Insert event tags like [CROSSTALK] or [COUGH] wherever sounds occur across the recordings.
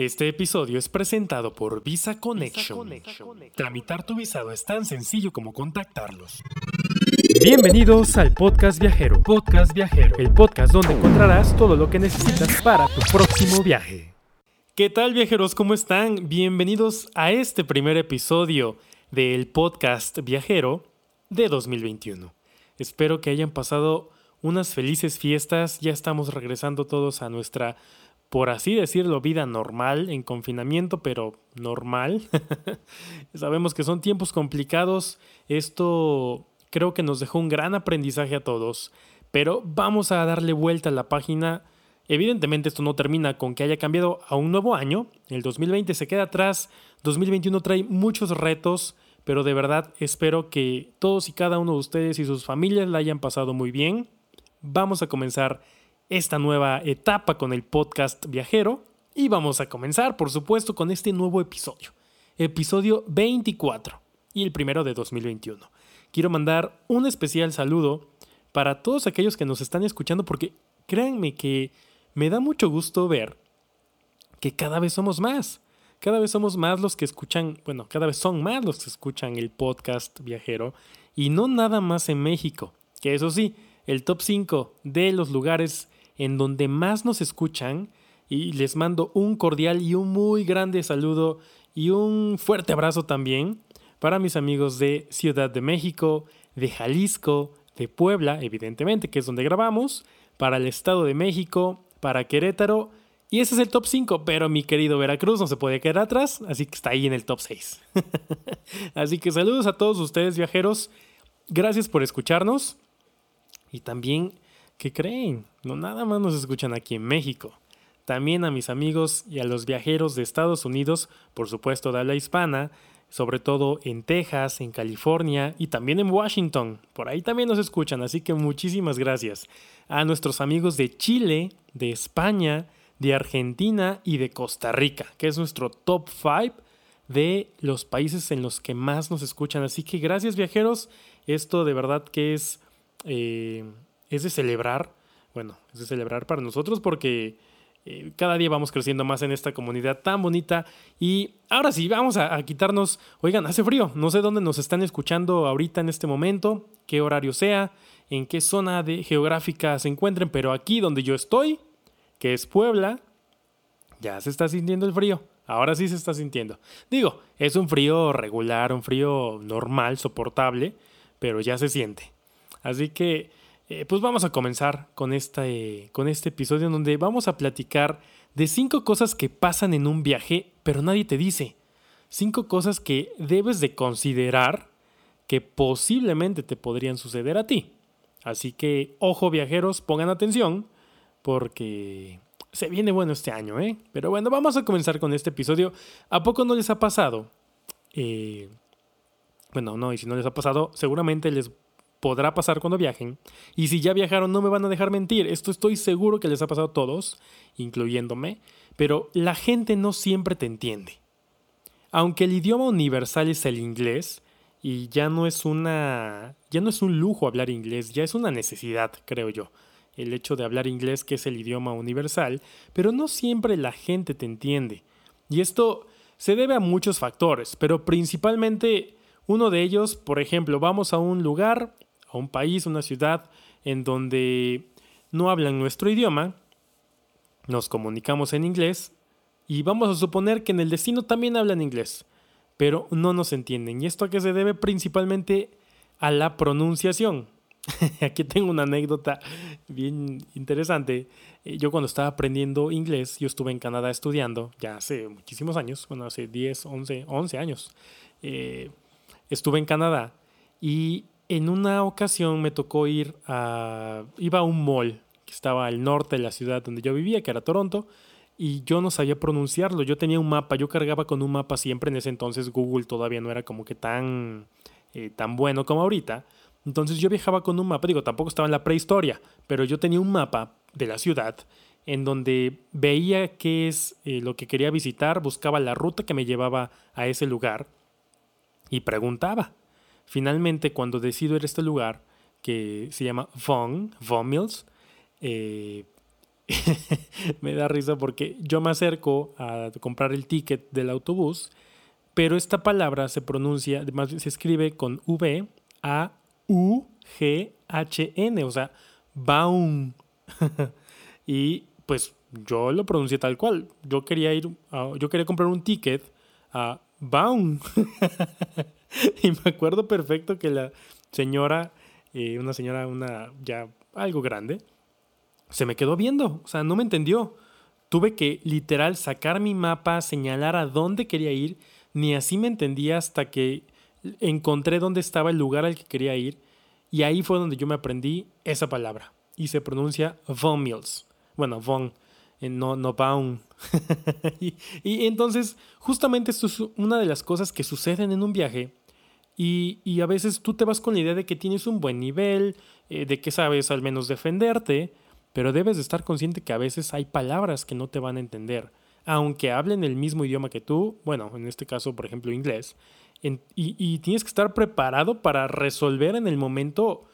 Este episodio es presentado por Visa Connection. Tramitar tu visado es tan sencillo como contactarlos. Bienvenidos al Podcast Viajero. Podcast Viajero, el podcast donde encontrarás todo lo que necesitas para tu próximo viaje. ¿Qué tal viajeros? ¿Cómo están? Bienvenidos a este primer episodio del Podcast Viajero de 2021. Espero que hayan pasado unas felices fiestas. Ya estamos regresando todos a nuestra por así decirlo, vida normal, en confinamiento, pero normal. [LAUGHS] Sabemos que son tiempos complicados. Esto creo que nos dejó un gran aprendizaje a todos. Pero vamos a darle vuelta a la página. Evidentemente esto no termina con que haya cambiado a un nuevo año. El 2020 se queda atrás. 2021 trae muchos retos. Pero de verdad espero que todos y cada uno de ustedes y sus familias la hayan pasado muy bien. Vamos a comenzar esta nueva etapa con el podcast viajero y vamos a comenzar, por supuesto, con este nuevo episodio, episodio 24 y el primero de 2021. Quiero mandar un especial saludo para todos aquellos que nos están escuchando porque créanme que me da mucho gusto ver que cada vez somos más. Cada vez somos más los que escuchan, bueno, cada vez son más los que escuchan el podcast viajero y no nada más en México, que eso sí, el top 5 de los lugares en donde más nos escuchan y les mando un cordial y un muy grande saludo y un fuerte abrazo también para mis amigos de Ciudad de México, de Jalisco, de Puebla, evidentemente, que es donde grabamos, para el Estado de México, para Querétaro, y ese es el top 5, pero mi querido Veracruz no se puede quedar atrás, así que está ahí en el top 6. [LAUGHS] así que saludos a todos ustedes viajeros, gracias por escucharnos y también ¿Qué creen? No nada más nos escuchan aquí en México. También a mis amigos y a los viajeros de Estados Unidos, por supuesto de habla hispana, sobre todo en Texas, en California y también en Washington. Por ahí también nos escuchan, así que muchísimas gracias. A nuestros amigos de Chile, de España, de Argentina y de Costa Rica, que es nuestro top 5 de los países en los que más nos escuchan. Así que gracias viajeros, esto de verdad que es... Eh, es de celebrar, bueno, es de celebrar para nosotros porque eh, cada día vamos creciendo más en esta comunidad tan bonita. Y ahora sí, vamos a, quitarnos, oigan, hace frío, no sé dónde nos están escuchando ahorita en este momento, qué horario sea, en qué zona de geográfica se encuentren, pero aquí donde yo estoy, que es Puebla, ya se está sintiendo el frío. Ahora sí se está sintiendo. Digo, es un frío regular, un frío normal, soportable, pero ya se siente. Así que eh, pues vamos a comenzar con este, con este episodio en donde vamos a platicar de cinco cosas que pasan en un viaje, pero nadie te dice. Cinco cosas que debes de considerar que posiblemente te podrían suceder a ti. Así que, ojo viajeros, pongan atención porque se viene bueno este año, ¿eh? Pero bueno, vamos a comenzar con este episodio. ¿A poco no les ha pasado? Eh, bueno, no, y si no les ha pasado, seguramente les podrá pasar cuando viajen. Y si ya viajaron, no me van a dejar mentir. Esto estoy seguro que les ha pasado a todos, incluyéndome. Pero la gente no siempre te entiende. Aunque el idioma universal es el inglés, y ya no es una. ya no es un lujo hablar inglés, ya es una necesidad, creo yo. El hecho de hablar inglés, que es el idioma universal, pero no siempre la gente te entiende. Y esto se debe a muchos factores, pero principalmente uno de ellos, por ejemplo, vamos a un lugar a un país, una ciudad en donde no hablan nuestro idioma, nos comunicamos en inglés y vamos a suponer que en el destino también hablan inglés, pero no nos entienden. ¿Y esto a qué se debe? Principalmente a la pronunciación. [LAUGHS] Aquí tengo una anécdota bien interesante. Eh, yo cuando estaba aprendiendo inglés, yo estuve en Canadá estudiando, ya hace muchísimos años, bueno, hace 10, 11, 11 años. Eh, estuve en Canadá y en una ocasión me tocó ir a... iba a un mall que estaba al norte de la ciudad donde yo vivía, que era Toronto, y yo no sabía pronunciarlo. Yo tenía un mapa, yo cargaba con un mapa siempre. En ese entonces Google todavía no era como que tan, eh, tan bueno como ahorita. Entonces yo viajaba con un mapa, digo, tampoco estaba en la prehistoria, pero yo tenía un mapa de la ciudad en donde veía qué es eh, lo que quería visitar, buscaba la ruta que me llevaba a ese lugar y preguntaba. Finalmente, cuando decido ir a este lugar, que se llama Von, Von Mills, eh, [LAUGHS] me da risa porque yo me acerco a comprar el ticket del autobús, pero esta palabra se pronuncia, además se escribe con V, A, U, G, H, N, o sea, Baum. [LAUGHS] y pues yo lo pronuncié tal cual. Yo quería ir, yo quería comprar un ticket a Baum. [LAUGHS] [LAUGHS] y me acuerdo perfecto que la señora, eh, una señora, una ya algo grande, se me quedó viendo, o sea, no me entendió. Tuve que literal sacar mi mapa, señalar a dónde quería ir, ni así me entendía hasta que encontré dónde estaba el lugar al que quería ir y ahí fue donde yo me aprendí esa palabra y se pronuncia von Mills. Bueno, von, eh, no, no baum. [LAUGHS] y, y, entonces, justamente esto es una de las cosas que suceden en un viaje y, a veces tú te vas con la idea de que tienes un buen nivel, eh, de que sabes al menos defenderte, pero debes de estar consciente que a veces hay palabras que no te van a entender. Aunque hablen el mismo idioma que tú, bueno, en este caso, por ejemplo, inglés, y, tienes que estar preparado para resolver en el momento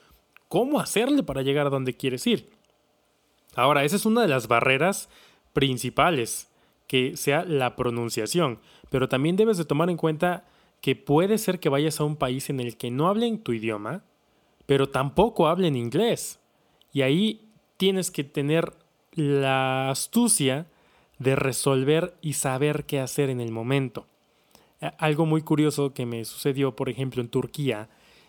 cómo hacerle para llegar a donde quieres ir. Ahora, esa es una de las barreras principales, que sea la pronunciación, pero también debes de tomar en cuenta que puede ser que vayas a un país en el que no hablen tu idioma, pero tampoco hablen inglés. Y ahí tienes que tener la astucia de resolver y saber qué hacer en el momento. Algo muy curioso que me sucedió, por ejemplo, en Turquía,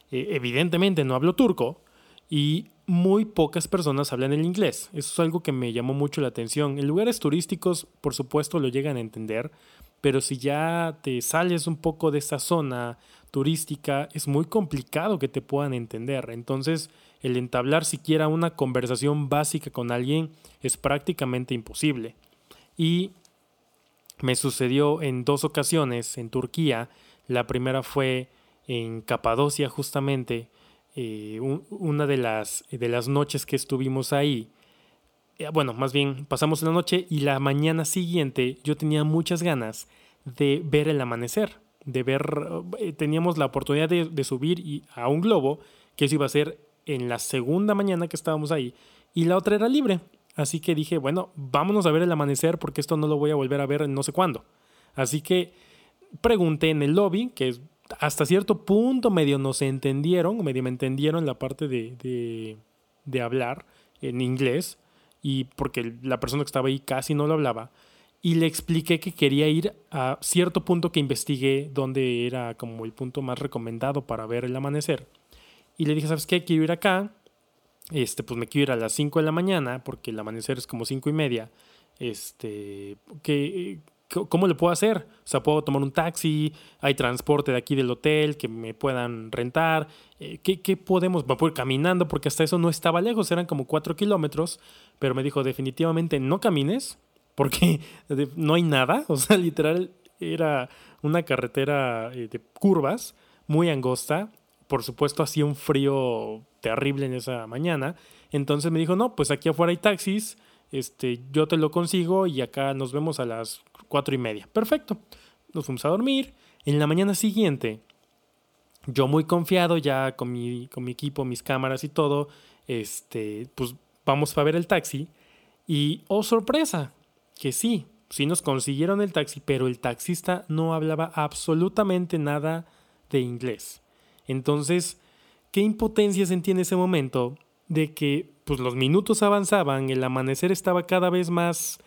eh, evidentemente no hablo turco y muy pocas personas hablan el inglés. Eso es algo que me llamó mucho la atención. En lugares turísticos, por supuesto, lo llegan a entender, pero si ya te sales un poco de esa zona turística, es muy complicado que te puedan entender. Entonces, el entablar siquiera una conversación básica con alguien es prácticamente imposible. Y me sucedió en dos ocasiones en Turquía. La primera fue en Capadocia justamente, eh, una de las, de las noches que estuvimos ahí. Eh, bueno, más bien pasamos la noche y la mañana siguiente yo tenía muchas ganas de ver el amanecer, de ver, eh, teníamos la oportunidad de, de subir a un globo, que eso iba a ser en la segunda mañana que estábamos ahí, y la otra era libre. Así que dije, bueno, vámonos a ver el amanecer porque esto no lo voy a volver a ver en no sé cuándo. Así que pregunté en el lobby, que hasta cierto punto medio nos entendieron, medio me entendieron la parte de, de, hablar en inglés, y porque la persona que estaba ahí casi no lo hablaba, y le expliqué que quería ir a cierto punto que investigué donde era como el punto más recomendado para ver el amanecer. Y le dije, ¿sabes qué? Quiero ir acá, este, pues me quiero ir a las 5 de la mañana, porque el amanecer es como 5 y media, este, que, ¿cómo le puedo hacer? O sea, puedo tomar un taxi, hay transporte de aquí del hotel que me puedan rentar, eh, ¿qué, ¿qué, podemos? Me puedo ir caminando, porque hasta eso no estaba lejos, eran como 4 kilómetros, pero me dijo, definitivamente no camines, porque [LAUGHS] no hay nada, [LAUGHS] o sea, literal era una carretera eh, de curvas, muy angosta, por supuesto hacía un frío terrible en esa mañana. Entonces me dijo, no, pues aquí afuera hay taxis, este, yo te lo consigo y acá nos vemos a las cuatro y media. Perfecto. Nos fuimos a dormir. En la mañana siguiente, yo muy confiado ya con mi, con mi equipo, mis cámaras y todo, este, pues vamos a ver el taxi. Y, oh sorpresa, que sí, sí nos consiguieron el taxi, pero el taxista no hablaba absolutamente nada de inglés. Entonces, qué impotencia sentí en ese momento de que pues los minutos avanzaban, el amanecer estaba cada vez más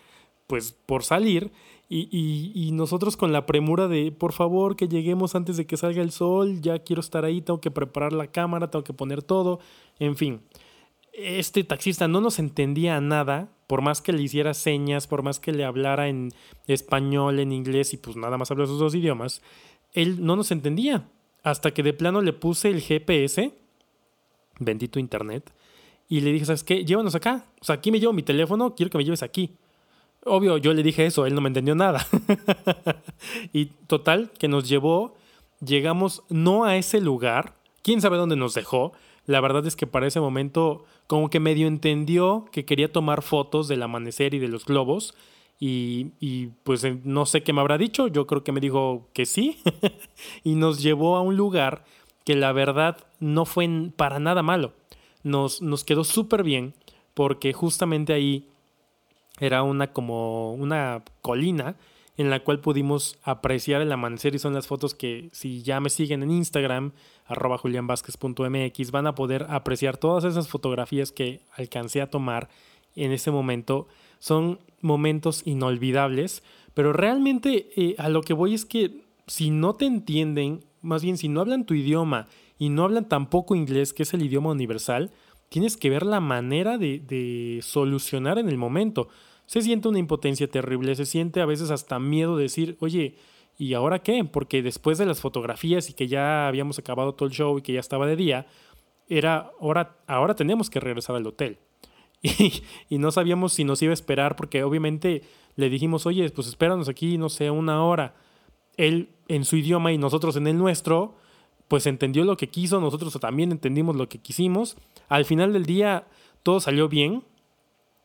pues por salir y, y, nosotros con la premura de por favor que lleguemos antes de que salga el sol, ya quiero estar ahí, tengo que preparar la cámara, tengo que poner todo, en fin. Este taxista no nos entendía nada, por más que le hiciera señas, por más que le hablara en español, en inglés y pues nada más habla esos dos idiomas, él no nos entendía. Hasta que de plano le puse el GPS, bendito internet, y le dije, ¿sabes qué? Llévanos acá. O sea, aquí me llevo mi teléfono, quiero que me lleves aquí. Obvio, yo le dije eso, él no me entendió nada. [LAUGHS] y total, que nos llevó, llegamos no a ese lugar, quién sabe dónde nos dejó. La verdad es que para ese momento como que medio entendió que quería tomar fotos del amanecer y de los globos y, pues eh, no sé qué me habrá dicho, yo creo que me dijo que sí [LAUGHS] y nos llevó a un lugar que la verdad no fue para nada malo. Nos, nos quedó súper bien porque justamente ahí Era una como una colina en la cual pudimos apreciar el amanecer y son las fotos que si ya me siguen en Instagram, arroba julianvasquez.mx, van a poder apreciar todas esas fotografías que alcancé a tomar en ese momento. Son momentos inolvidables, pero realmente eh, a lo que voy es que si no te entienden, más bien si no hablan tu idioma y no hablan tampoco inglés, que es el idioma universal, tienes que ver la manera de, solucionar en el momento se siente una impotencia terrible, se siente a veces hasta miedo de decir, oye, ¿y ahora qué? Porque después de las fotografías y que ya habíamos acabado todo el show y que ya estaba de día, era, ahora, ahora tenemos que regresar al hotel. [LAUGHS] Y, y, no sabíamos si nos iba a esperar porque obviamente le dijimos, oye, pues espéranos aquí, no sé, una hora. Él en su idioma y nosotros en el nuestro, pues entendió lo que quiso, nosotros también entendimos lo que quisimos. Al final del día todo salió bien,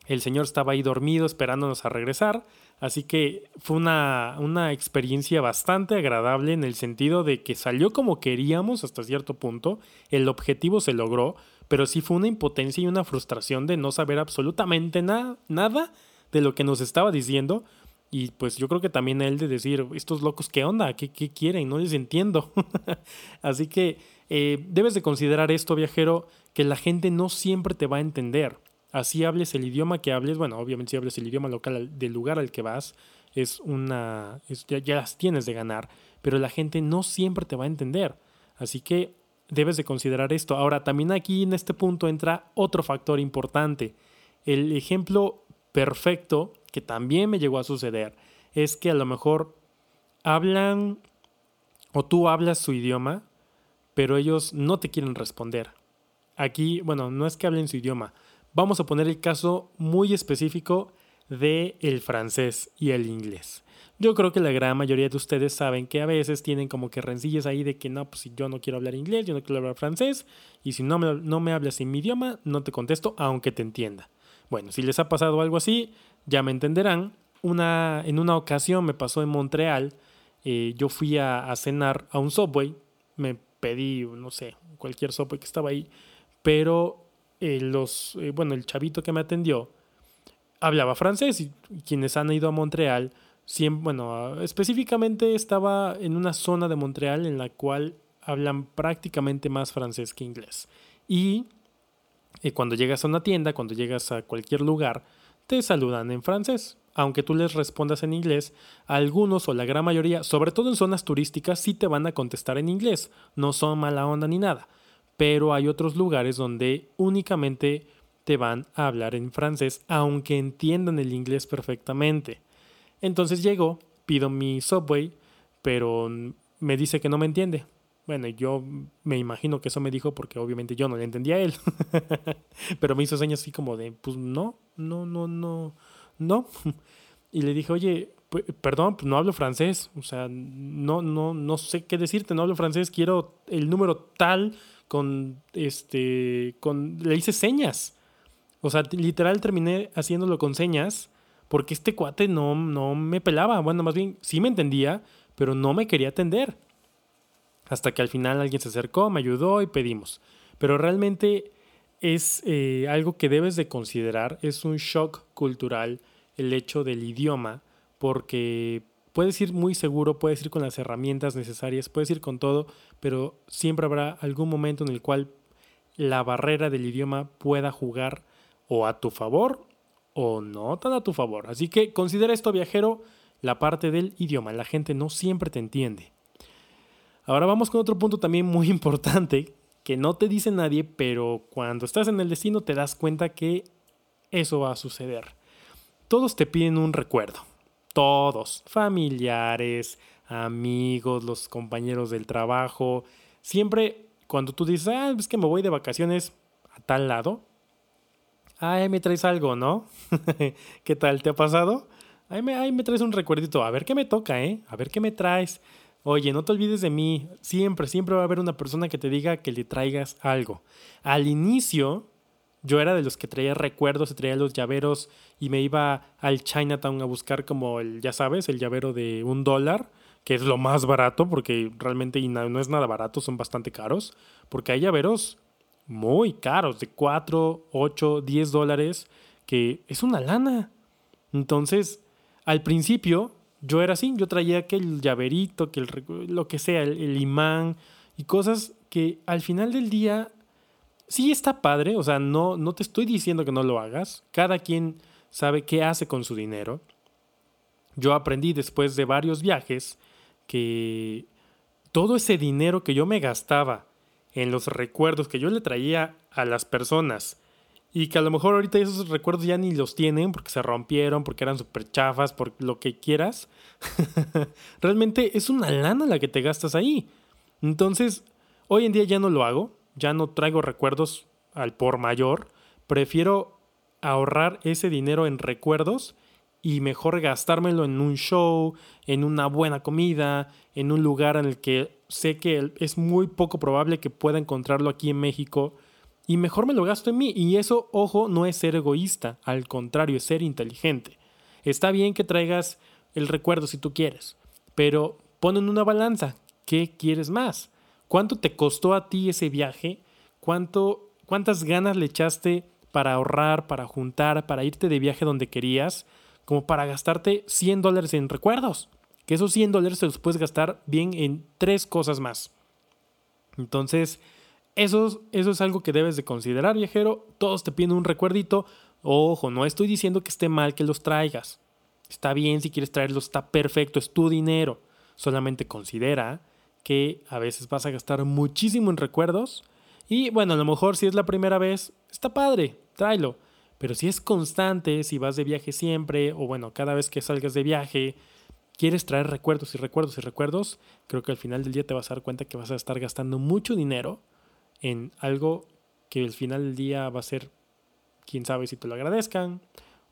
el señor estaba ahí dormido esperándonos a regresar, así que fue una, una, experiencia bastante agradable en el sentido de que salió como queríamos hasta cierto punto, el objetivo se logró, pero sí fue una impotencia y una frustración de no saber absolutamente nada, nada de lo que nos estaba diciendo. Y pues yo creo que también él de decir, estos locos, ¿qué onda? ¿Qué, qué quieren? No les entiendo. [LAUGHS] así que eh, debes de considerar esto, viajero, que la gente no siempre te va a entender así hables el idioma que hables, bueno, obviamente si hables el idioma local del lugar al que vas, es una, ya, las tienes de ganar, pero la gente no siempre te va a entender. Así que debes de considerar esto. Ahora, también aquí en este punto entra otro factor importante. El ejemplo perfecto que también me llegó a suceder es que a lo mejor hablan o tú hablas su idioma, pero ellos no te quieren responder. Aquí, bueno, no es que hablen su idioma, Vamos a poner el caso muy específico de el francés y el inglés. Yo creo que la gran mayoría de ustedes saben que a veces tienen como que rencillas ahí de que no, pues si yo no quiero hablar inglés, yo no quiero hablar francés, y si no me, no me hablas en mi idioma, no te contesto aunque te entienda. Bueno, si les ha pasado algo así, ya me entenderán. Una, en una ocasión me pasó en Montreal, eh, yo fui a, cenar a un Subway, me pedí, no sé, cualquier Subway que estaba ahí, pero eh, los, eh, bueno, el chavito que me atendió hablaba francés y, quienes han ido a Montreal, siempre, bueno, específicamente estaba en una zona de Montreal en la cual hablan prácticamente más francés que inglés. Y cuando llegas a una tienda, cuando llegas a cualquier lugar, te saludan en francés. Aunque tú les respondas en inglés, algunos o la gran mayoría, sobre todo en zonas turísticas, sí te van a contestar en inglés. No son mala onda ni nada pero hay otros lugares donde únicamente te van a hablar en francés, aunque entiendan el inglés perfectamente. Entonces llego, pido mi subway, pero me dice que no me entiende. Bueno, yo me imagino que eso me dijo porque obviamente yo no le entendía a él. [LAUGHS] pero me hizo señas así como de, pues no, no, no, no, no. y le dije, oye, perdón, pues no hablo francés. O sea, no, no, no sé qué decirte, no hablo francés, quiero el número tal con este, con, le hice señas. O sea, literal terminé haciéndolo con señas porque este cuate no, no me pelaba. Bueno, más bien sí me entendía, pero no me quería atender. Hasta que al final alguien se acercó, me ayudó y pedimos. Pero realmente es eh, algo que debes de considerar. Es un shock cultural el hecho del idioma porque puedes ir muy seguro, puedes ir con las herramientas necesarias, puedes ir con todo, pero siempre habrá algún momento en el cual la barrera del idioma pueda jugar o a tu favor o no tan a tu favor. Así que considera esto, viajero, la parte del idioma. La gente no siempre te entiende. Ahora vamos con otro punto también muy [LAUGHS] importante que no te dice nadie, pero cuando estás en el destino te das cuenta que eso va a suceder. Todos te piden un recuerdo todos, familiares, amigos, los compañeros del trabajo. Siempre cuando tú dices, ah, es que me voy de vacaciones a tal lado, ay, me traes algo, ¿no? [LAUGHS] ¿Qué tal? ¿Te ha pasado? Ay me, me traes un recuerdito, a ver qué me toca, ¿eh? A ver qué me traes. Oye, no te olvides de mí. Siempre, siempre va a haber una persona que te diga que le traigas algo. Al inicio, yo era de los que traía recuerdos, y traía los llaveros y me iba al Chinatown a buscar como el, ya sabes, el llavero de un dólar, que es lo más barato, porque realmente no es nada barato, son bastante caros, porque hay llaveros muy caros, de 4, 8, 10 dólares, que es una lana. Entonces, al principio, yo era así, yo traía que el llaverito, que el, lo que sea, el, imán y cosas que al final del día sí está padre, o sea, no, no te estoy diciendo que no lo hagas, cada quien sabe qué hace con su dinero. Yo aprendí después de varios viajes que todo ese dinero que yo me gastaba en los recuerdos que yo le traía a las personas y que a lo mejor ahorita esos recuerdos ya ni los tienen porque se rompieron, porque eran súper chafas, por lo que quieras. [LAUGHS] Realmente es una lana la que te gastas ahí. Entonces, hoy en día ya no lo hago, ya no traigo recuerdos al por mayor. Prefiero ahorrar ese dinero en recuerdos y mejor gastármelo en un show, en una buena comida, en un lugar en el que sé que es muy poco probable que pueda encontrarlo aquí en México y mejor me lo gasto en mí. Y eso, ojo, no es ser egoísta, al contrario, es ser inteligente. Está bien que traigas el recuerdo si tú quieres, pero pon en una balanza, ¿qué quieres más? ¿Cuánto te costó a ti ese viaje? ¿Cuánto, ¿Cuántas ganas le echaste para ahorrar, para juntar, para irte de viaje donde querías, como para gastarte 100 dólares en recuerdos? Que esos 100 dólares se los puedes gastar bien en tres cosas más. Entonces, eso, eso es algo que debes de considerar, viajero. Todos te piden un recuerdito. Ojo, no estoy diciendo que esté mal que los traigas. Está bien si quieres traerlos, está perfecto, es tu dinero. Solamente considera que a veces vas a gastar muchísimo en recuerdos. Y bueno, a lo mejor si es la primera vez, está padre, tráelo. Pero si es constante, si vas de viaje siempre, o bueno, cada vez que salgas de viaje, quieres traer recuerdos y recuerdos y recuerdos, creo que al final del día te vas a dar cuenta que vas a estar gastando mucho dinero en algo que al final del día va a ser, quién sabe si te lo agradezcan,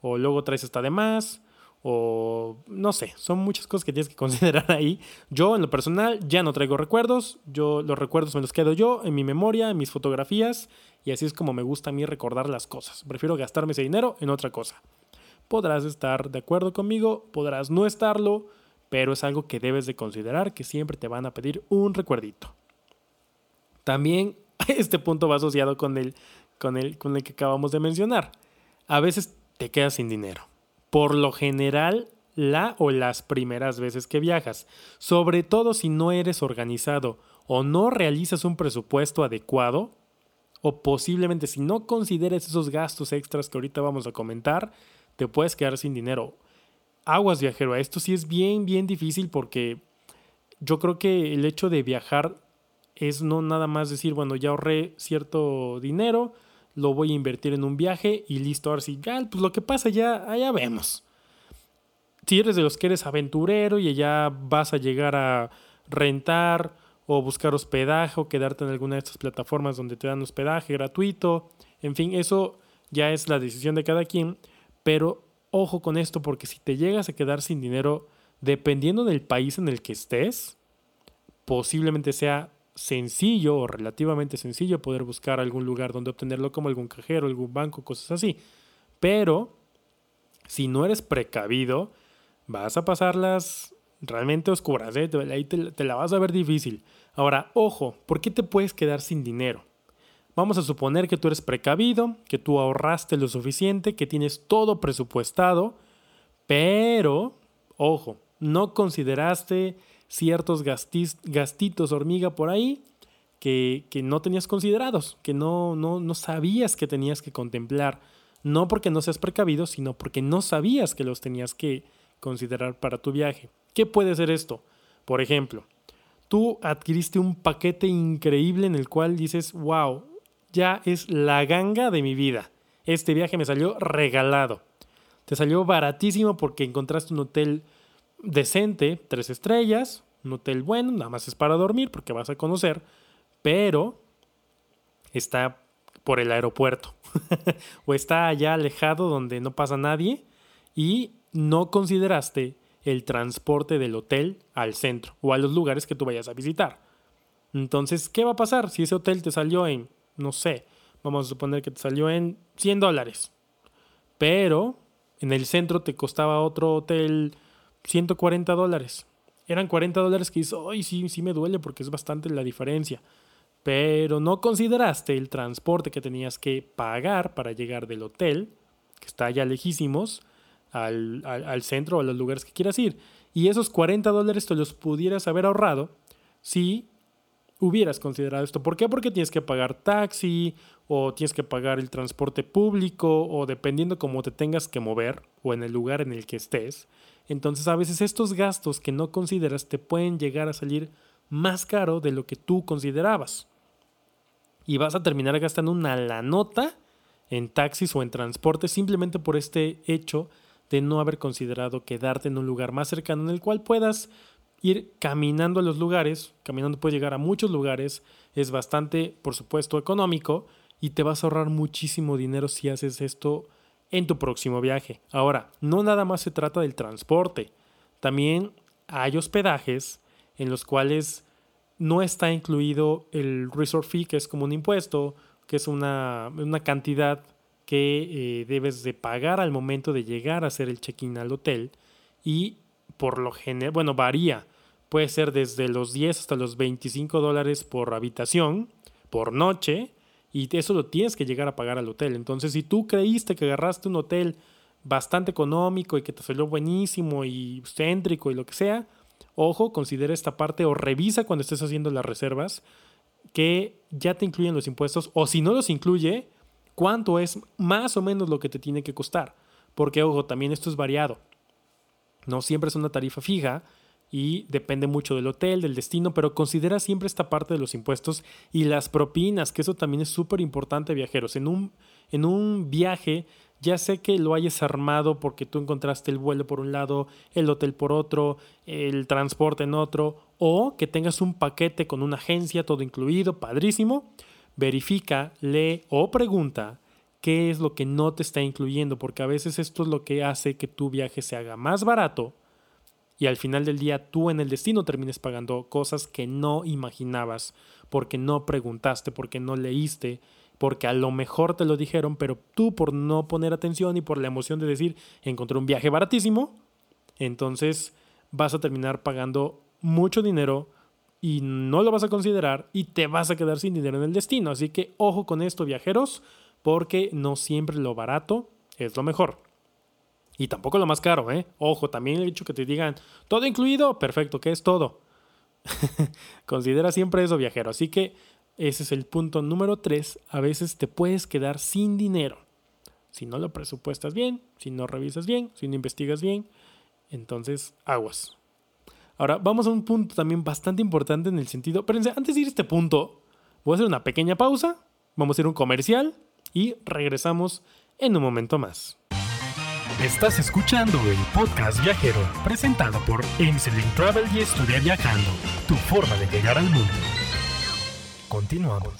o luego traes hasta de más, o no sé, son muchas cosas que tienes que [LAUGHS] considerar ahí. Yo en lo personal ya no traigo recuerdos, yo los recuerdos me los quedo yo en mi memoria, en mis fotografías, y así es como me gusta a mí recordar las cosas. Prefiero gastarme ese dinero en otra cosa. Podrás estar de acuerdo conmigo, podrás no estarlo, pero es algo que debes de considerar que siempre te van a pedir un recuerdito. También [LAUGHS] este punto va asociado con el, con, el, con el que acabamos de mencionar. A veces te quedas sin dinero. Por lo general, la o las primeras veces que viajas, sobre todo si no eres organizado o no realizas un presupuesto adecuado, o posiblemente si no consideres esos gastos extras que ahorita vamos a comentar, te puedes quedar sin dinero. Aguas viajero, esto sí es bien, bien difícil porque yo creo que el hecho de viajar es no nada más decir, bueno, ya ahorré cierto dinero, lo voy a invertir en un viaje y listo, ahora sí, ya, pues lo que pasa ya, allá vemos. Si eres de los que eres aventurero y ya vas a llegar a rentar o buscar hospedaje o quedarte en alguna de estas plataformas donde te dan hospedaje gratuito, en fin, eso ya es la decisión de cada quien, pero ojo con esto porque si te llegas a quedar sin dinero, dependiendo del país en el que estés, posiblemente sea sencillo o relativamente sencillo poder buscar algún lugar donde obtenerlo como algún cajero, algún banco, cosas así. Pero si no eres precavido, vas a pasarlas realmente oscuras, ¿eh? ahí te, te la vas a ver difícil. Ahora, ojo, ¿por qué te puedes quedar sin dinero? Vamos a suponer que tú eres precavido, que tú ahorraste lo suficiente, que tienes todo presupuestado, pero, ojo, no consideraste ciertos gastitos hormiga por ahí que, no tenías considerados, que no, no, no sabías que tenías que contemplar. No porque no seas precavido, sino porque no sabías que los tenías que considerar para tu viaje. ¿Qué puede ser esto? Por ejemplo, tú adquiriste un paquete increíble en el cual dices, wow, ya es la ganga de mi vida. Este viaje me salió regalado. Te salió baratísimo porque encontraste un hotel decente, tres estrellas, un hotel bueno, nada más es para dormir porque vas a conocer, pero está por el aeropuerto [LAUGHS] o está allá alejado donde no pasa nadie y no consideraste el transporte del hotel al centro o a los lugares que tú vayas a visitar. Entonces, ¿qué va a pasar si ese hotel te salió en, no sé, vamos a suponer que te salió en 100 dólares, pero en el centro te costaba otro hotel 140 dólares. Eran 40 dólares que dices, ay, sí, sí me duele porque es bastante la diferencia. Pero no consideraste el transporte que tenías que pagar para llegar del hotel, que está allá lejísimos, al, al centro o a los lugares que quieras ir. Y esos 40 dólares te los pudieras haber ahorrado si hubieras considerado esto. ¿Por qué? Porque tienes que pagar taxi o tienes que pagar el transporte público o dependiendo cómo te tengas que mover o en el lugar en el que estés. Entonces a veces estos gastos que no consideras te pueden llegar a salir más caro de lo que tú considerabas. Y vas a terminar gastando una la nota en taxis o en transporte simplemente por este hecho de no haber considerado quedarte en un lugar más cercano en el cual puedas ir caminando a los lugares, caminando puedes llegar a muchos lugares, es bastante, por supuesto, económico y te vas a ahorrar muchísimo dinero si haces esto en tu próximo viaje. Ahora, no nada más se trata del transporte, también hay hospedajes en los cuales no está incluido el resort fee, que es como un impuesto, que es una, una cantidad que eh, debes de pagar al momento de llegar a hacer el check-in al hotel y por lo general, bueno, varía puede ser desde los 10 hasta los 25 dólares por habitación, por noche, y eso lo tienes que llegar a pagar al hotel. Entonces, si tú creíste que agarraste un hotel bastante económico y que te salió buenísimo y céntrico y lo que sea, ojo, considera esta parte o revisa cuando estés haciendo las reservas que ya te incluyen los impuestos o si no los incluye, cuánto es más o menos lo que te tiene que costar. Porque, ojo, también esto es variado. No siempre es una tarifa fija y depende mucho del hotel, del destino, pero considera siempre esta parte de los impuestos y las propinas, que eso también es súper importante, viajeros. En un, en un viaje, ya sé que lo hayas armado porque tú encontraste el vuelo por un lado, el hotel por otro, el transporte en otro, o que tengas un paquete con una agencia, todo incluido, padrísimo. Verifica, lee o pregunta qué es lo que no te está incluyendo, porque a veces esto es lo que hace que tu viaje se haga más barato y al final del día tú en el destino termines pagando cosas que no imaginabas, porque no preguntaste, porque no leíste, porque a lo mejor te lo dijeron, pero tú por no poner atención y por la emoción de decir encontré un viaje baratísimo, entonces vas a terminar pagando mucho dinero y no lo vas a considerar y te vas a quedar sin dinero en el destino. Así que ojo con esto viajeros, porque no siempre lo barato es lo mejor. Y tampoco lo más caro, ¿eh? Ojo, también el hecho que te digan, todo incluido, perfecto, ¿qué es todo? [LAUGHS] Considera siempre eso, viajero. Así que ese es el punto número 3. A veces te puedes quedar sin dinero. Si no lo presupuestas bien, si no revisas bien, si no investigas bien, entonces aguas. Ahora, vamos a un punto también bastante importante en el sentido. Pero antes de ir a este punto, voy a hacer una pequeña pausa. Vamos a ir a un comercial y regresamos en un momento más. Estás escuchando el podcast viajero, presentado por Amsling Travel y Estudia Viajando, tu forma de llegar al mundo. Continuamos.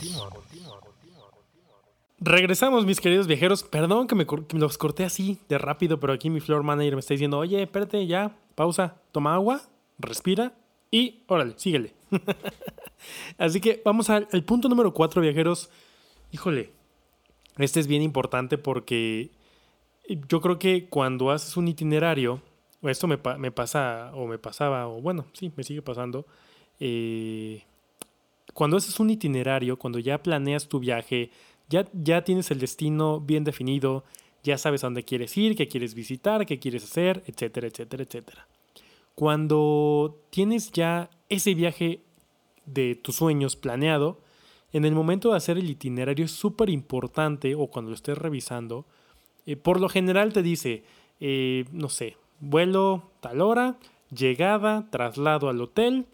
Regresamos, mis queridos viajeros. Perdón que me, los corté así de rápido, pero aquí mi floor manager me está diciendo, oye, espérate, ya, pausa, toma agua, respira y órale, síguele. [LAUGHS] así que vamos al, al punto número 4, viajeros. Híjole, este es bien importante porque yo creo que cuando haces un itinerario, esto me, pasa o me pasaba, o bueno, sí, me sigue pasando, eh, cuando haces un itinerario, cuando ya planeas tu viaje, ya, ya tienes el destino bien definido, ya sabes a dónde quieres ir, qué quieres visitar, qué quieres hacer, etcétera, etcétera, etcétera. Cuando tienes ya ese viaje de tus sueños planeado, en el momento de hacer el itinerario es súper importante, o cuando lo estés revisando, eh, por lo general te dice, eh, no sé, vuelo tal hora, llegada, traslado al hotel,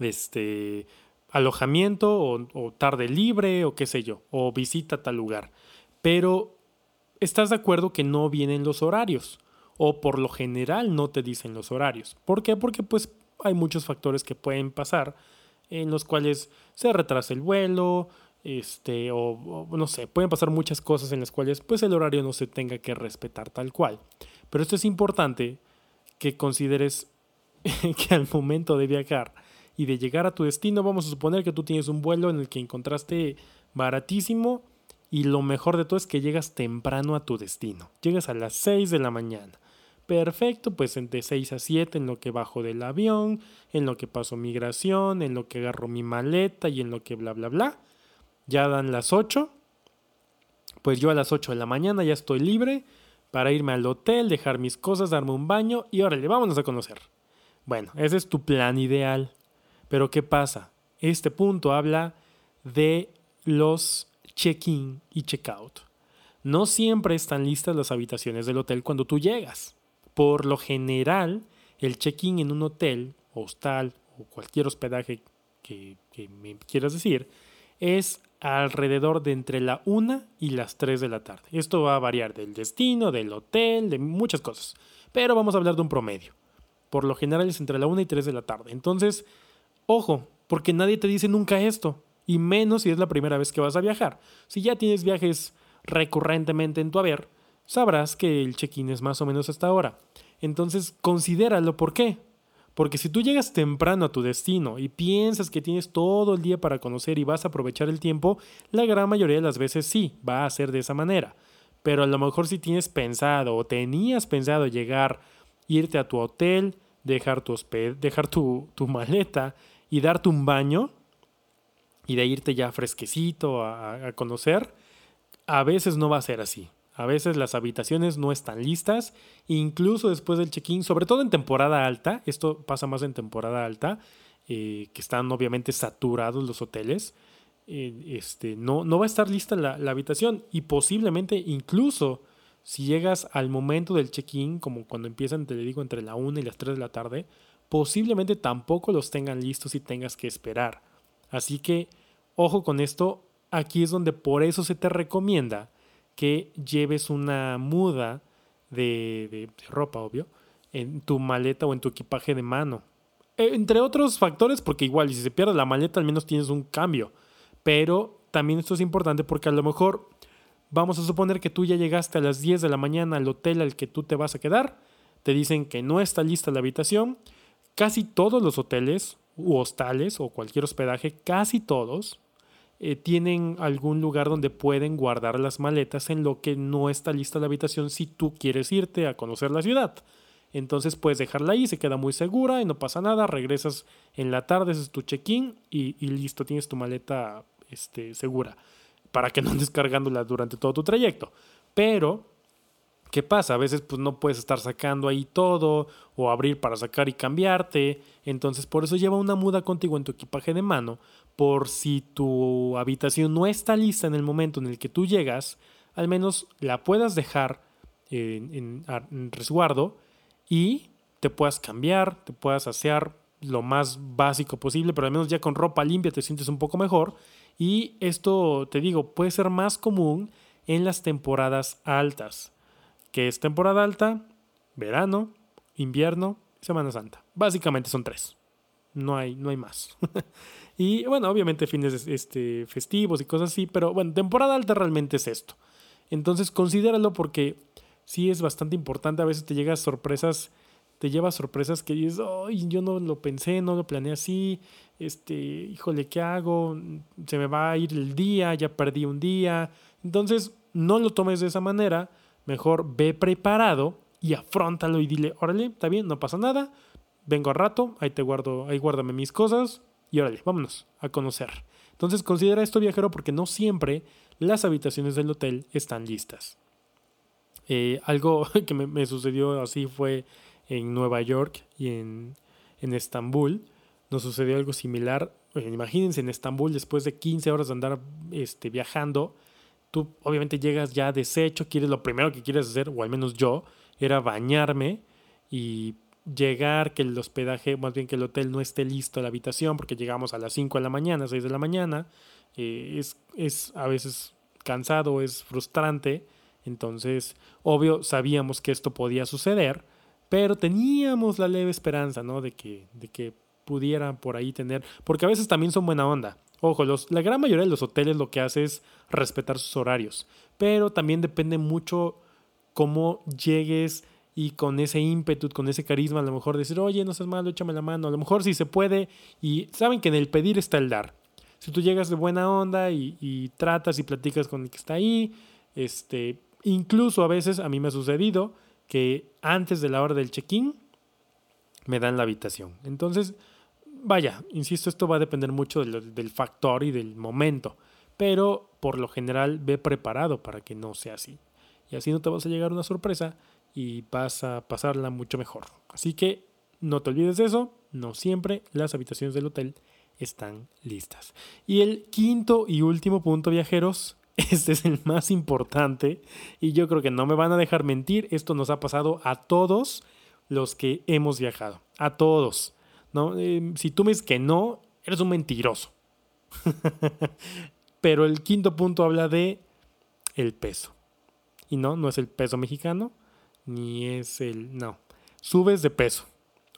este, alojamiento o, tarde libre o qué sé yo, o visita tal lugar. Pero estás de acuerdo que no vienen los horarios o por lo general no te dicen los horarios. ¿Por qué? Porque pues hay muchos factores que pueden pasar en los cuales se retrasa el vuelo, este, o, no sé, pueden pasar muchas cosas en las cuales pues el horario no se tenga que respetar tal cual. Pero esto es importante que consideres [LAUGHS] que al momento de viajar y de llegar a tu destino, vamos a suponer que tú tienes un vuelo en el que encontraste baratísimo y lo mejor de todo es que llegas temprano a tu destino. Llegas a las 6 de la mañana. Perfecto, pues entre 6 a 7 en lo que bajo del avión, en lo que paso migración, en lo que agarro mi maleta y en lo que bla bla bla ya dan las 8, pues yo a las 8 de la mañana ya estoy libre, para irme al hotel, dejar mis cosas, darme un baño y órale, vámonos a conocer. Bueno, ese es tu plan ideal. Pero ¿qué pasa? Este punto habla de los check-in y check-out. No siempre están listas las habitaciones del hotel cuando tú llegas. Por lo general, el check-in en un hotel, hostal o cualquier hospedaje que, que, me quieras decir, es alrededor de entre la 1 y las 3 de la tarde. Esto va a variar del destino, del hotel, de muchas cosas. Pero vamos a hablar de un promedio. Por lo general es entre la 1 y 3 de la tarde. Entonces, ojo, porque nadie te dice nunca esto. Y menos si es la primera vez que vas a viajar. Si ya tienes viajes recurrentemente en tu haber, sabrás que el check-in es más o menos hasta ahora. Entonces, considéralo. ¿Por qué? Porque si tú llegas temprano a tu destino y piensas que tienes todo el día para conocer y vas a aprovechar el tiempo, la gran mayoría de las veces sí, va a ser de esa manera. Pero a lo mejor si tienes pensado o tenías pensado llegar, irte a tu hotel, dejar tu, dejar tu, maleta y darte un baño y de irte ya fresquecito a conocer, a veces no va a ser así. A veces las habitaciones no están listas, incluso después del check-in, sobre todo en temporada alta, esto pasa más en temporada alta, eh, que están obviamente saturados los hoteles, eh, este, no, no va a estar lista la, habitación y posiblemente incluso si llegas al momento del check-in, como cuando empiezan, te digo, entre la 1 y las 3 de la tarde, posiblemente tampoco los tengan listos y tengas que esperar. Así que, ojo con esto, aquí es donde por eso se te recomienda que lleves una muda de, ropa, obvio, en tu maleta o en tu equipaje de mano. E, entre otros factores, porque igual si se pierde la maleta al menos tienes un cambio. Pero también esto es importante porque a lo mejor vamos a suponer que tú ya llegaste a las 10 de la mañana al hotel al que tú te vas a quedar. Te dicen que no está lista la habitación. Casi todos los hoteles u hostales o cualquier hospedaje, casi todos, eh, tienen algún lugar donde pueden guardar las maletas en lo que no está lista la habitación si tú quieres irte a conocer la ciudad. Entonces puedes dejarla ahí, se queda muy segura y no pasa nada, regresas en la tarde, haces tu check-in y, listo, tienes tu maleta este, segura para que no andes [LAUGHS] cargándola durante todo tu trayecto. Pero ¿Qué pasa? A veces pues no puedes estar sacando ahí todo o abrir para sacar y cambiarte. Entonces por eso lleva una muda contigo en tu equipaje de mano por si tu habitación no está lista en el momento en el que tú llegas, al menos la puedas dejar en, resguardo y te puedas cambiar, te puedas asear lo más básico posible, pero al menos ya con ropa limpia te sientes un poco mejor. Y esto, te digo, puede ser más común en las temporadas altas que es temporada alta, verano, invierno, Semana Santa. Básicamente son tres. No hay, no hay más. [LAUGHS] y bueno, obviamente fines este, festivos y cosas así, pero bueno, temporada alta realmente es esto. Entonces considéralo porque sí es bastante importante. A veces te llegas sorpresas, te llevas sorpresas que dices, ay, yo no lo pensé, no lo planeé así. Este, híjole, ¿qué hago? Se me va a ir el día, ya perdí un día. Entonces, no lo tomes de esa manera Mejor ve preparado y afrontalo y dile, órale, está bien, no pasa nada, vengo a rato, ahí te guardo, ahí guárdame mis cosas y órale, vámonos a conocer. Entonces considera esto viajero porque no siempre las habitaciones del hotel están listas. Eh, algo [LAUGHS] que me, sucedió así fue en Nueva York y en, en Estambul. Nos sucedió algo similar. imagínense en Estambul, después de 15 horas de andar este, viajando, tú obviamente llegas ya deshecho, quieres lo primero que quieres hacer, o al menos yo, era bañarme y llegar, que el hospedaje, más bien que el hotel no esté listo la habitación, porque llegamos a las 5 de la mañana, 6 de la mañana, eh, es, es a veces cansado, es frustrante, entonces, obvio, sabíamos que esto podía suceder, pero teníamos la leve esperanza, ¿no? De que, de que pudieran por ahí tener, porque a veces también son buena onda. Ojo, los, la gran mayoría de los hoteles lo que hace es respetar sus horarios, pero también depende mucho cómo llegues y con ese ímpetu, con ese carisma, a lo mejor decir, oye, no seas malo, échame la mano, a lo mejor sí se puede, y saben que en el pedir está el dar. Si tú llegas de buena onda y, y tratas y platicas con el que está ahí, este, incluso a veces a mí me ha sucedido que antes de la hora del check-in me dan la habitación. Entonces, vaya, insisto, esto va a depender mucho del, factor y del momento, pero por lo general ve preparado para que no sea así. y así no te vas a llegar una sorpresa y vas a pasarla mucho mejor. Así que no te olvides de eso, no siempre las habitaciones del hotel están listas. Y el quinto y último punto, viajeros, [LAUGHS] este es el más importante y yo creo que no me van a dejar mentir, esto nos ha pasado a todos los que hemos viajado, a todos. ¿No? Eh, si tú me dices que no, eres un mentiroso. [LAUGHS] Pero el quinto punto habla de el peso. Y no, no es el peso mexicano, ni es el... No, subes de peso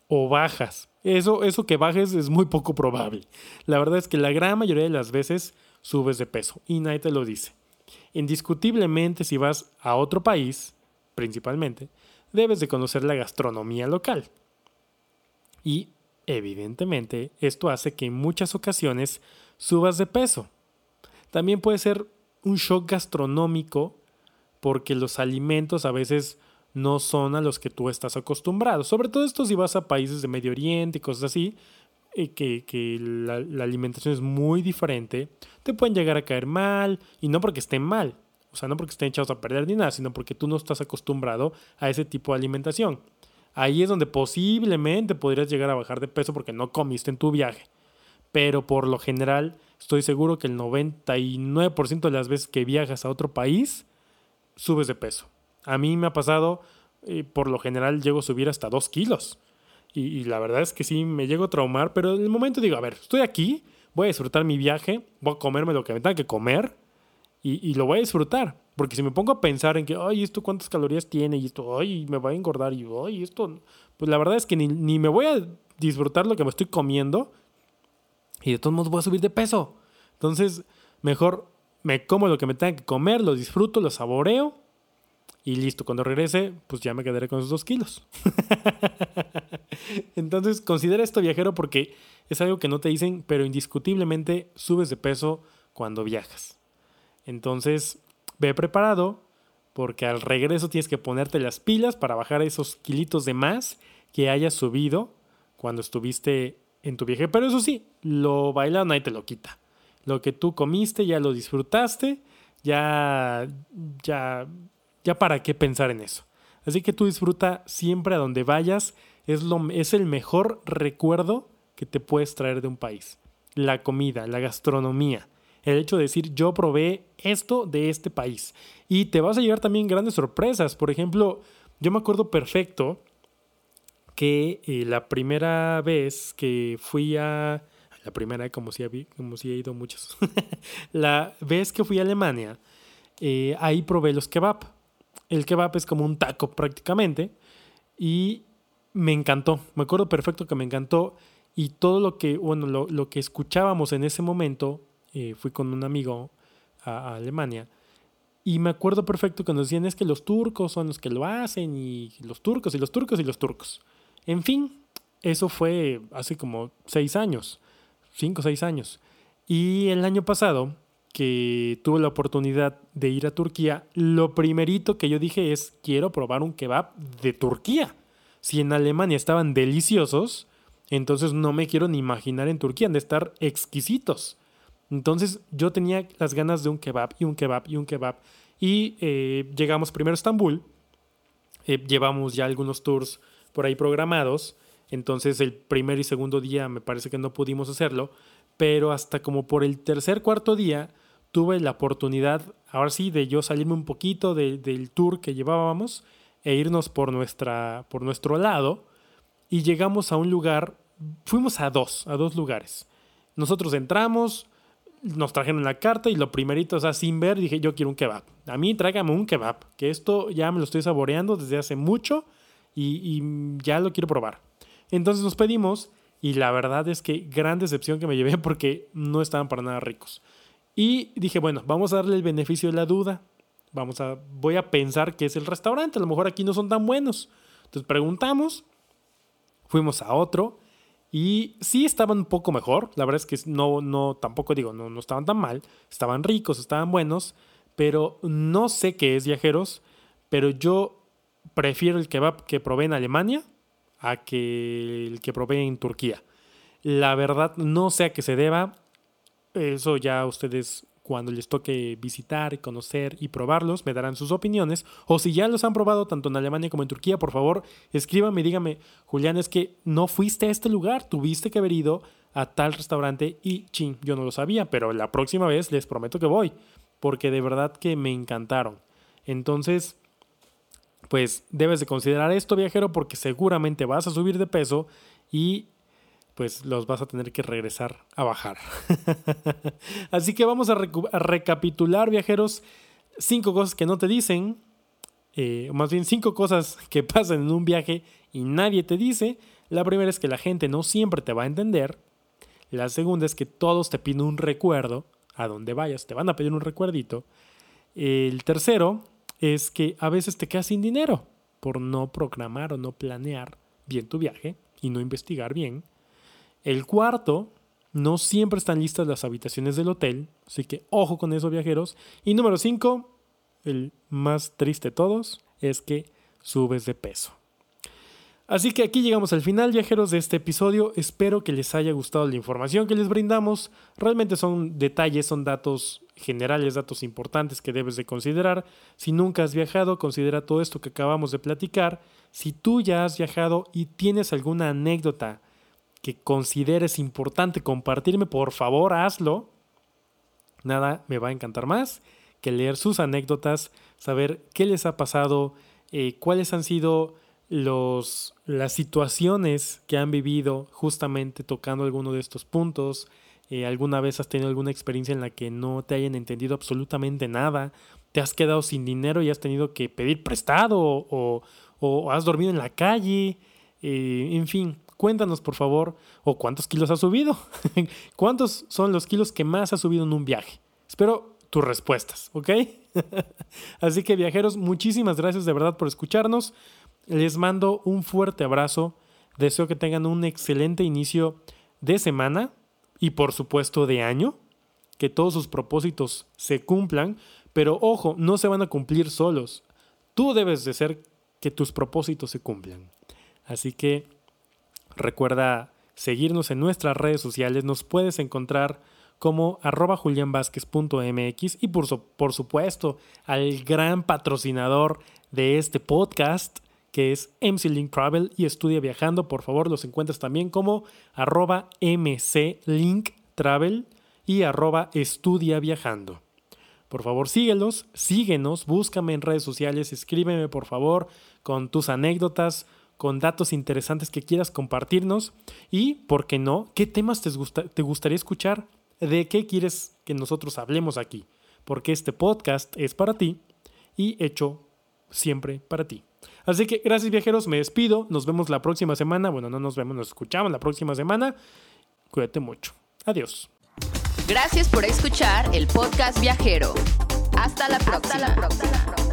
o bajas. Eso, eso que bajes es muy poco probable. La verdad es que la gran mayoría de las veces subes de peso y nadie te lo dice. Indiscutiblemente si vas a otro país, principalmente, debes de conocer la gastronomía local. Y evidentemente esto hace que en muchas ocasiones subas de peso. También puede ser un shock gastronómico porque los alimentos a veces no son a los que tú estás acostumbrado. Sobre todo esto si vas a países de Medio Oriente y cosas así, eh, que, la, la, alimentación es muy diferente, te pueden llegar a caer mal, y no porque estén mal, o sea, no porque estén echados a perder ni nada, sino porque tú no estás acostumbrado a ese tipo de alimentación. Ahí es donde posiblemente podrías llegar a bajar de peso porque no comiste en tu viaje. Pero por lo general, estoy seguro que el 99% de las veces que viajas a otro país, subes de peso. A mí me ha pasado, eh, por lo general llego a subir hasta 2 kilos. Y, la verdad es que sí, me llego a traumar, pero en el momento digo, a ver, estoy aquí, voy a disfrutar mi viaje, voy a comerme lo que me tenga que comer y, lo voy a disfrutar. Porque si me pongo a pensar en que, ay, esto cuántas calorías tiene y esto, ay, me va a engordar y, ay, esto, pues la verdad es que ni, ni me voy a disfrutar lo que me estoy comiendo y de todos modos voy a subir de peso. Entonces, mejor me como lo que me tenga que comer, lo disfruto, lo saboreo y listo. Cuando regrese, pues ya me quedaré con esos dos kilos. [LAUGHS] Entonces, considera esto viajero porque es algo que no te dicen, pero indiscutiblemente subes de peso cuando viajas. Entonces, ve preparado porque al regreso tienes que ponerte las pilas para bajar esos kilitos de más que hayas subido cuando estuviste en tu viaje. Pero eso sí, lo bailado nadie te lo quita. Lo que tú comiste ya lo disfrutaste, ya, ya, ya para qué pensar en eso. Así que tú disfruta siempre a donde vayas. Es, lo, es el mejor recuerdo que te puedes traer de un país. La comida, la gastronomía. El hecho de decir, yo probé esto de este país. Y te vas a llevar también grandes sorpresas. Por ejemplo, yo me acuerdo perfecto que eh, la primera vez que fui a... La primera, como si, había, como si he ido muchas. [LAUGHS] la vez que fui a Alemania, eh, ahí probé los kebab. El kebab es como un taco prácticamente. Y me encantó. Me acuerdo perfecto que me encantó. Y todo lo que, bueno, lo, que escuchábamos en ese momento, eh, fui con un amigo a, Alemania. Y me acuerdo perfecto nos decían es que los turcos son los que lo hacen y los turcos y los turcos y los turcos. En fin, eso fue hace como seis años, cinco o seis años. Y el año pasado, que tuve la oportunidad de ir a Turquía, lo primerito que yo dije es, quiero probar un kebab de Turquía. Si en Alemania estaban deliciosos, entonces no me quiero ni imaginar en Turquía, han de estar exquisitos. Entonces yo tenía las ganas de un kebab y un kebab y un kebab. Y eh, llegamos primero a Estambul, eh, llevamos ya algunos tours por ahí programados. Entonces el primer y segundo día me parece que no pudimos hacerlo, pero hasta como por el tercer, cuarto día tuve la oportunidad, ahora sí, de yo salirme un poquito del tour que llevábamos e irnos por, nuestra, por nuestro lado y llegamos a un lugar, fuimos a dos, a dos lugares. Nosotros entramos, nos trajeron la carta y lo primerito, o sea, sin ver, dije, yo quiero un kebab. A mí tráigame un kebab, que esto ya me lo estoy saboreando desde hace mucho y, ya lo quiero probar. Entonces nos pedimos y la verdad es que gran decepción que me llevé porque no estaban para nada ricos. Y dije, bueno, vamos a darle el beneficio de la duda. Vamos a, voy a pensar que es el restaurante. A lo mejor aquí no son tan buenos. Entonces preguntamos, fuimos a otro y sí estaban un poco mejor. La verdad es que no, no, tampoco digo, no, no estaban tan mal. Estaban ricos, estaban buenos, pero no sé qué es viajeros. Pero yo prefiero el kebab que probé en Alemania a que el que probé en Turquía. La verdad, no sé a qué se deba. Eso ya ustedes cuando les toque visitar, conocer y probarlos, me darán sus opiniones. O si ya los han probado tanto en Alemania como en Turquía, por favor, escríbame y dígame, Julián, es que no fuiste a este lugar, tuviste que haber ido a tal restaurante y ching, yo no lo sabía, pero la próxima vez les prometo que voy, porque de verdad que me encantaron. Entonces, pues debes de considerar esto, viajero, porque seguramente vas a subir de peso y pues los vas a tener que regresar a bajar. [LAUGHS] Así que vamos a, recapitular, viajeros, cinco cosas que no te dicen, eh, más bien cinco cosas que pasan en un viaje y nadie te dice. La primera es que la gente no siempre te va a entender. La segunda es que todos te piden un recuerdo. A donde vayas, te van a pedir un recuerdito. El tercero es que a veces te quedas sin dinero por no programar o no planear bien tu viaje y no investigar bien. El cuarto, no siempre están listas las habitaciones del hotel, así que ojo con eso viajeros. Y número cinco, el más triste de todos, es que subes de peso. Así que aquí llegamos al final, viajeros, de este episodio. Espero que les haya gustado la información que les brindamos. Realmente son detalles, son datos generales, datos importantes que debes de considerar. Si nunca has viajado, considera todo esto que acabamos de platicar. Si tú ya has viajado y tienes alguna anécdota que consideres importante compartirme, por favor hazlo. Nada me va a encantar más que leer sus anécdotas, saber qué les ha pasado, eh, cuáles han sido los, las situaciones que han vivido justamente tocando alguno de estos puntos. Eh, ¿Alguna vez has tenido alguna experiencia en la que no te hayan entendido absolutamente nada? ¿Te has quedado sin dinero y has tenido que pedir prestado o, o has dormido en la calle? Eh, en fin, cuéntanos por favor, o cuántos kilos has subido. [LAUGHS] ¿Cuántos son los kilos que más has subido en un viaje? Espero tus respuestas, ¿ok? [LAUGHS] Así que viajeros, muchísimas gracias de verdad por escucharnos. Les mando un fuerte abrazo. Deseo que tengan un excelente inicio de semana y por supuesto de año. Que todos sus propósitos se cumplan. Pero ojo, no se van a cumplir solos. Tú debes de ser que tus propósitos se cumplan. Así que recuerda seguirnos en nuestras redes sociales. Nos puedes encontrar como arroba y por, por supuesto al gran patrocinador de este podcast, que es MC Link Travel y Estudia Viajando. Por favor, los encuentras también como arroba MC Link Travel y arroba Estudia Viajando. Por favor, síguelos, síguenos, búscame en redes sociales, escríbeme por favor con tus anécdotas, con datos interesantes que quieras compartirnos y, ¿por qué no? ¿Qué temas te, te gustaría escuchar? ¿De qué quieres que nosotros hablemos aquí? Porque este podcast es para ti y hecho siempre para ti. Así que gracias viajeros, me despido, nos vemos la próxima semana, bueno, no nos vemos, nos escuchamos la próxima semana, cuídate mucho, adiós. Gracias por escuchar el podcast viajero. Hasta la próxima. Hasta la próxima.